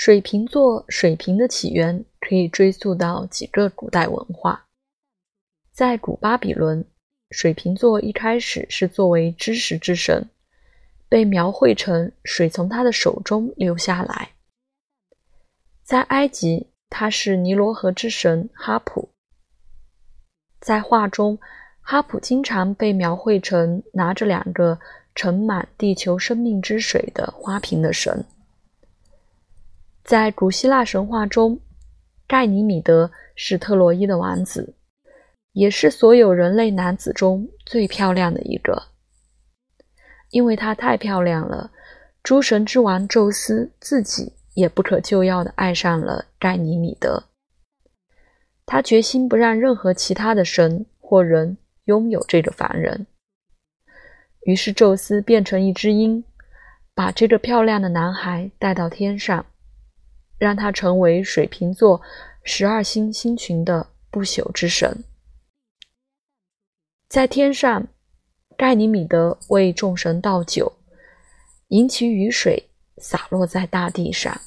水瓶座水瓶的起源可以追溯到几个古代文化。在古巴比伦，水瓶座一开始是作为知识之神，被描绘成水从他的手中流下来。在埃及，他是尼罗河之神哈普。在画中，哈普经常被描绘成拿着两个盛满地球生命之水的花瓶的神。在古希腊神话中，盖尼米德是特洛伊的王子。也是所有人类男子中最漂亮的一个，因为她太漂亮了。诸神之王宙斯自己也不可救药的爱上了盖尼米德，他决心不让任何其他的神或人拥有这个凡人。于是宙斯变成一只鹰，把这个漂亮的男孩带到天上，让他成为水瓶座十二星星群的不朽之神。在天上，盖尼米德为众神倒酒，引起雨水洒落在大地上。